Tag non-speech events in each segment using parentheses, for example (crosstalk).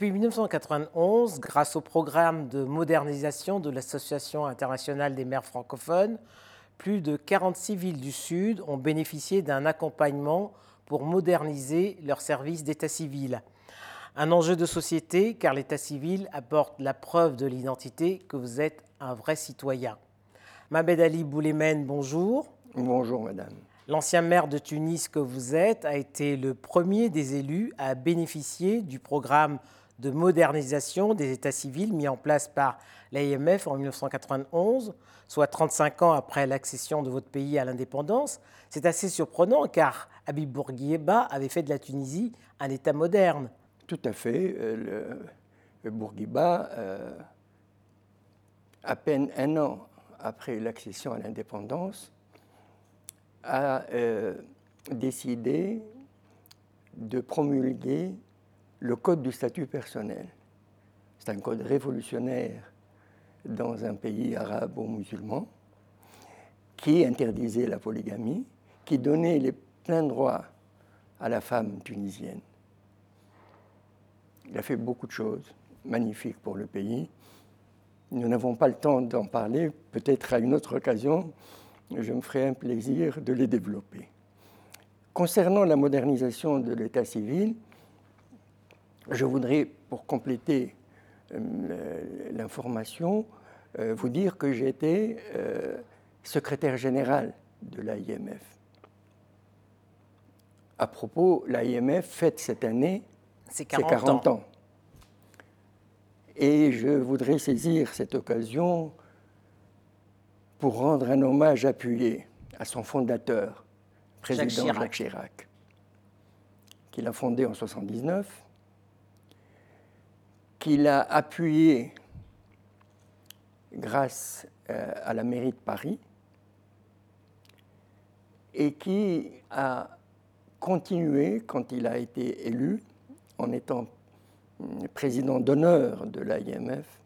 Depuis 1991, grâce au programme de modernisation de l'Association internationale des maires francophones, plus de 46 villes du Sud ont bénéficié d'un accompagnement pour moderniser leurs services d'état civil. Un enjeu de société car l'état civil apporte la preuve de l'identité que vous êtes un vrai citoyen. Mabed Ali Boulemen, bonjour. Bonjour madame. L'ancien maire de Tunis que vous êtes a été le premier des élus à bénéficier du programme de modernisation des états civils mis en place par l'AIMF en 1991, soit 35 ans après l'accession de votre pays à l'indépendance. C'est assez surprenant car Habib Bourguiba avait fait de la Tunisie un État moderne. Tout à fait. Euh, Bourguiba, euh, à peine un an après l'accession à l'indépendance, a euh, décidé de promulguer le code du statut personnel. C'est un code révolutionnaire dans un pays arabe ou musulman qui interdisait la polygamie, qui donnait les pleins droits à la femme tunisienne. Il a fait beaucoup de choses magnifiques pour le pays. Nous n'avons pas le temps d'en parler, peut-être à une autre occasion, je me ferai un plaisir de les développer. Concernant la modernisation de l'état civil, je voudrais, pour compléter euh, l'information, euh, vous dire que j'étais euh, secrétaire général de l'AIMF. À propos, l'AIMF fête cette année ses 40, ans. Et je voudrais saisir cette occasion pour rendre un hommage appuyé à son fondateur, président Jacques Chirac, qu'il a fondé en 1979, qu'il a appuyé grâce euh, à la mairie de Paris et qui a continué quand il a été élu en étant hum, président d'honneur de l'IMF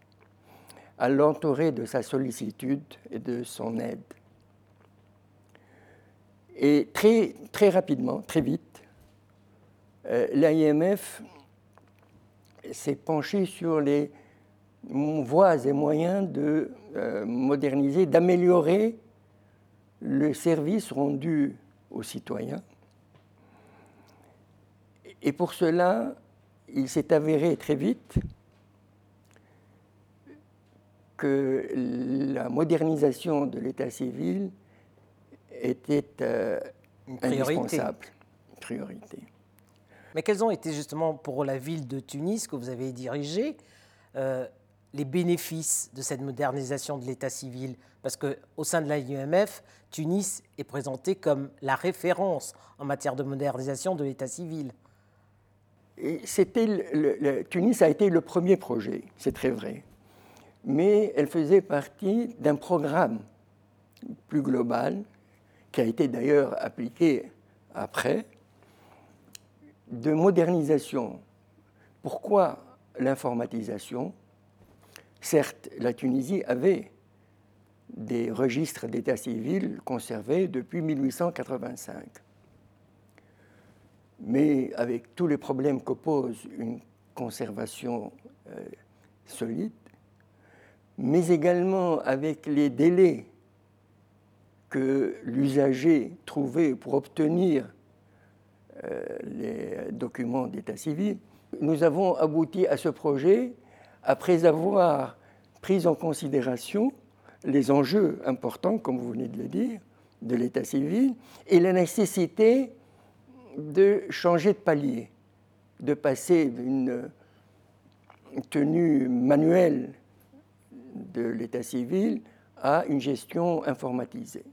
à l'entourer de sa sollicitude et de son aide. Et très, très rapidement, très vite, euh, l'IMF s'est penché sur les voies et moyens de euh, moderniser, d'améliorer le service rendu aux citoyens. Et pour cela, il s'est avéré très vite que la modernisation de l'état civil était euh, indispensable. Priorité. Mais quels ont été justement pour la ville de Tunis que vous avez dirigée euh, les bénéfices de cette modernisation de l'état civil? Parce qu'au sein de l'IMF, Tunis est présenté comme la référence en matière de modernisation de l'état civil. Tunis a été le premier projet, c'est très vrai mais elle faisait partie d'un programme plus global, qui a été d'ailleurs appliqué après, de modernisation. Pourquoi l'informatisation? Certes, la Tunisie avait des registres d'état civil conservés depuis 1885. Mais avec tous les problèmes qu'oppose une conservation euh, solide, mais également avec les délais que l'usager trouvait pour obtenir les documents d'état civil, nous avons abouti à ce projet après avoir pris en considération les enjeux importants, comme vous venez de le dire, de l'état civil et la nécessité de changer de palier, de passer d'une tenue manuelle de l'état civil à une gestion informatisée.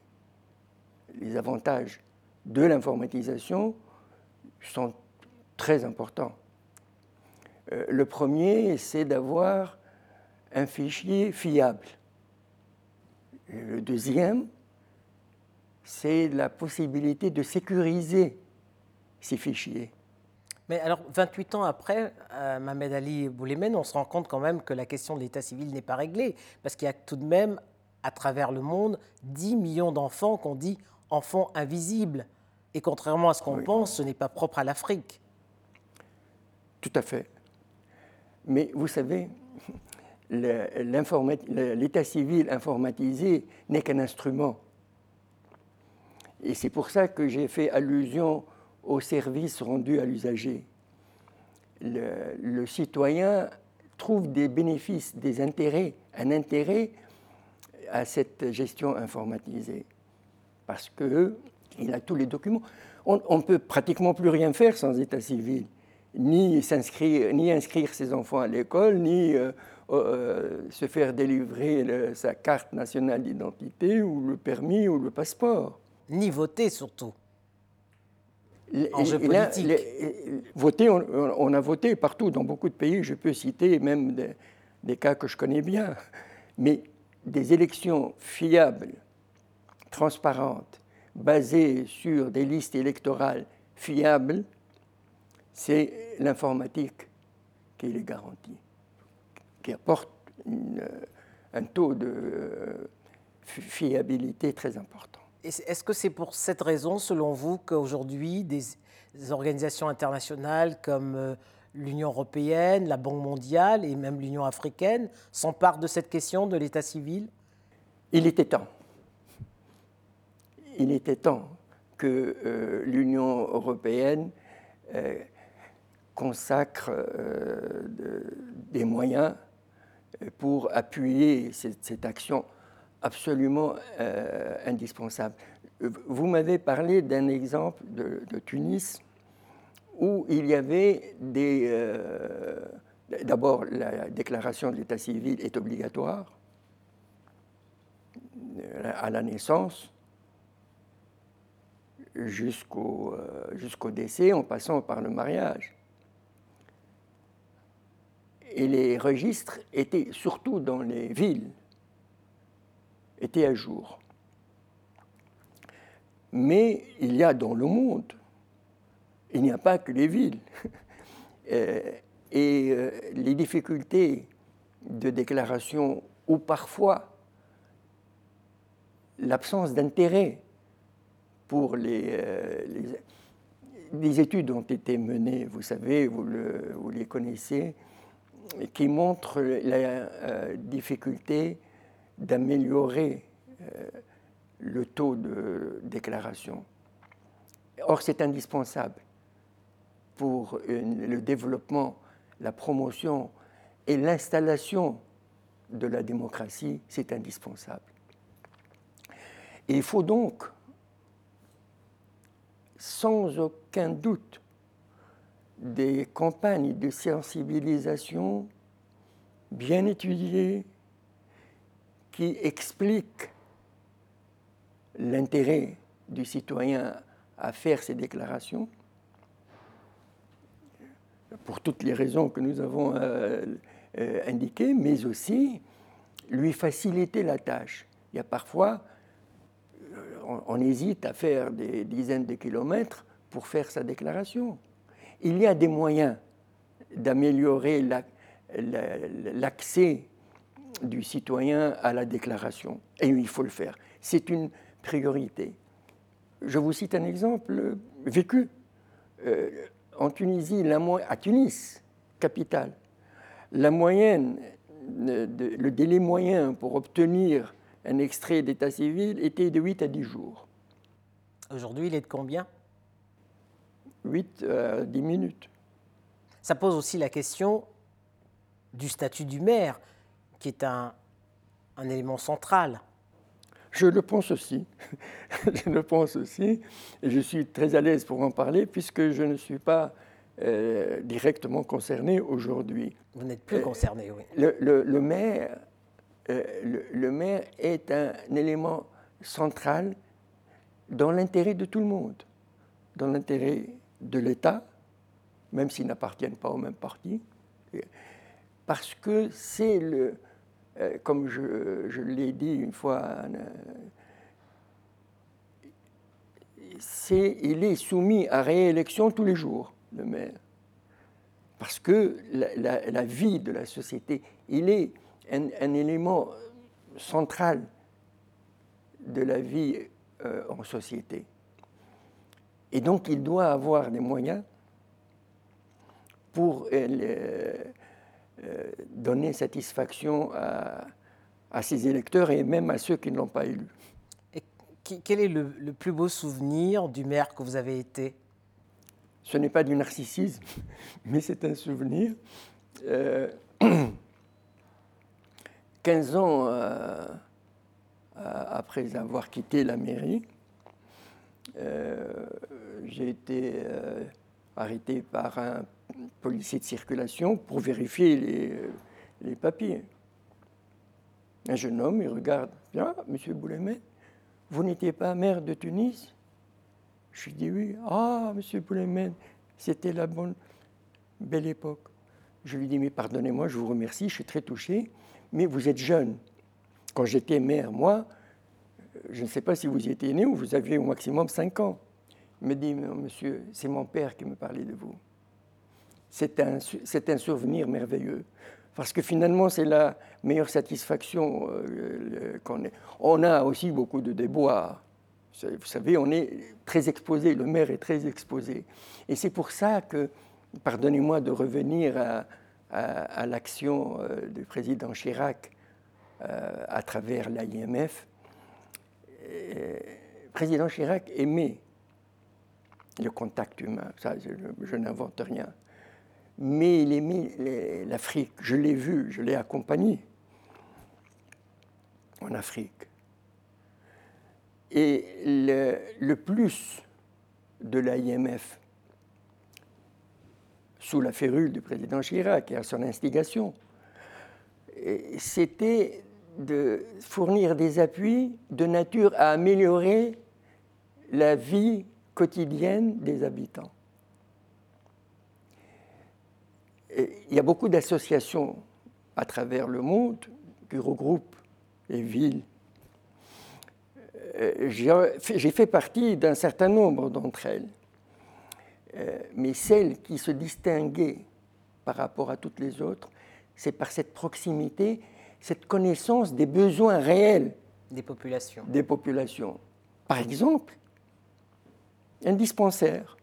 Les avantages de l'informatisation sont très importants. Euh, le premier, c'est d'avoir un fichier fiable. Le deuxième, c'est la possibilité de sécuriser ces fichiers. Mais alors, 28 ans après, euh, Mohamed Ali Boulemen, on se rend compte quand même que la question de l'état civil n'est pas réglée, parce qu'il y a tout de même, à travers le monde, 10 millions d'enfants qu'on dit enfants invisibles. Et contrairement à ce qu'on pense, ce n'est pas propre à l'Afrique. Tout à fait. Mais vous savez, l'état civil informatisé n'est qu'un instrument. Et c'est pour ça que j'ai fait allusion aux services rendus à l'usager. Le, citoyen trouve des bénéfices, des intérêts, un intérêt à cette gestion informatisée. Parce qu'il a tous les documents. On ne peut pratiquement plus rien faire sans état civil. Ni, s'inscrire, ni inscrire ses enfants à l'école, ni euh, euh, se faire délivrer sa carte nationale d'identité ou le permis ou le passeport. Ni voter surtout. Enjeu politique. voter, on, a voté partout, dans beaucoup de pays. Je peux citer même des, cas que je connais bien. Mais des élections fiables, transparentes, basées sur des listes électorales fiables, c'est l'informatique qui les garantit, qui apporte un taux de fiabilité très important. Est-ce que c'est pour cette raison, selon vous, qu'aujourd'hui, des, organisations internationales comme euh, l'Union européenne, la Banque mondiale et même l'Union africaine s'emparent de cette question de l'état civil? Il était temps. Il était temps que euh, l'Union européenne euh, consacre des moyens pour appuyer cette action absolument euh, indispensable. Vous m'avez parlé d'un exemple de, Tunis où il y avait des... Euh, d'abord, la déclaration de l'état civil est obligatoire euh, à la naissance jusqu'au jusqu'au décès en passant par le mariage. Et les registres étaient surtout dans les villes était à jour. Mais il y a dans le monde, il n'y a pas que les villes. (laughs) Euh, et euh, les difficultés de déclaration ou parfois l'absence d'intérêt pour les, euh, les, études ont été menées, vous savez, vous, le, vous les connaissez, qui montrent la difficulté d'améliorer euh, le taux de déclaration. Or, c'est indispensable pour le développement, la promotion et l'installation de la démocratie, c'est indispensable. Il faut donc, sans aucun doute, des campagnes de sensibilisation bien étudiées, qui explique l'intérêt du citoyen à faire ces déclarations, pour toutes les raisons que nous avons euh, euh, indiquées, mais aussi lui faciliter la tâche. Il y a parfois, euh, on, hésite à faire des dizaines de kilomètres pour faire sa déclaration. Il y a des moyens d'améliorer l'accès du citoyen à la déclaration. Et il faut le faire. C'est une priorité. Je vous cite un exemple vécu. Euh, en Tunisie, à Tunis, capitale, la moyenne, le délai moyen pour obtenir un extrait d'état civil était de 8 à 10 jours. Aujourd'hui, il est de combien? 8 à 10 minutes. Ça pose aussi la question du statut du maire qui est un, élément central. Je le pense aussi. (laughs) je le pense aussi. Et je suis très à l'aise pour en parler puisque je ne suis pas euh, directement concerné aujourd'hui. Vous n'êtes plus euh, concerné, oui. Le, maire, euh, le, maire est un élément central dans l'intérêt de tout le monde, dans l'intérêt de l'État, même s'ils n'appartiennent pas au même parti, parce que c'est le, euh, comme je, l'ai dit une fois, c'est, il est soumis à réélection tous les jours, le maire. Parce que la, vie de la société, il est un, élément central de la vie euh, en société. Et donc il doit avoir des moyens pour euh, donner satisfaction à, à, ses électeurs et même à ceux qui ne l'ont pas élu. Et quel est le, le, plus beau souvenir du maire que vous avez été? Ce n'est pas du narcissisme, (laughs) mais c'est un souvenir. 15 ans après avoir quitté la mairie, euh, j'ai été euh, arrêté par un policier de circulation pour vérifier les, papiers. Un jeune homme, il regarde, bien, monsieur Boulemet, vous n'étiez pas maire de Tunis? Je lui dis oui. Ah, monsieur Boulemet, c'était la bonne, belle époque. Je lui dis, mais pardonnez-moi, je vous remercie, je suis très touché, mais vous êtes jeune. Quand j'étais maire, moi, je ne sais pas si vous y étiez né ou vous aviez au maximum 5 ans. Il me dit, monsieur, c'est mon père qui me parlait de vous. C'est un, un, souvenir merveilleux. Parce que finalement, c'est la meilleure satisfaction euh, qu'on ait. On a aussi beaucoup de déboires. Vous savez, on est très exposé, le maire est très exposé. Et c'est pour ça que, pardonnez-moi de revenir à, à, l'action euh, du président Chirac euh, à travers l'IMF, président Chirac aimait le contact humain, ça je, n'invente rien. Mais il aimait l'Afrique, je l'ai vu, je l'ai accompagné en Afrique. Et le, le plus de l'IMF, sous la férule du président Chirac et à son instigation, c'était de fournir des appuis de nature à améliorer la vie quotidienne des habitants. il y a beaucoup d'associations à travers le monde qui regroupent les villes. Euh, j'ai fait partie d'un certain nombre d'entre elles, mais celle qui se distinguait par rapport à toutes les autres, c'est par cette proximité cette connaissance des besoins réels des populations. Des populations. Par exemple, un dispensaire.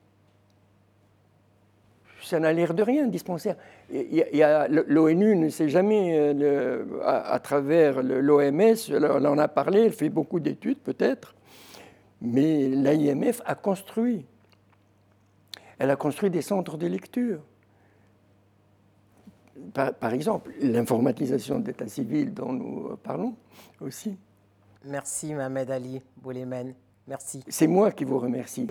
Ça n'a l'air de rien, un dispensaire. L'ONU ne sait jamais, euh, à, travers l'OMS, on en a parlé, elle fait beaucoup d'études peut-être, mais l'IMF a construit. Elle a construit des centres de lecture par, exemple, l'informatisation de l'état civil dont nous parlons aussi. Merci Mohamed Ali Boulemen. Merci. C'est moi qui vous remercie.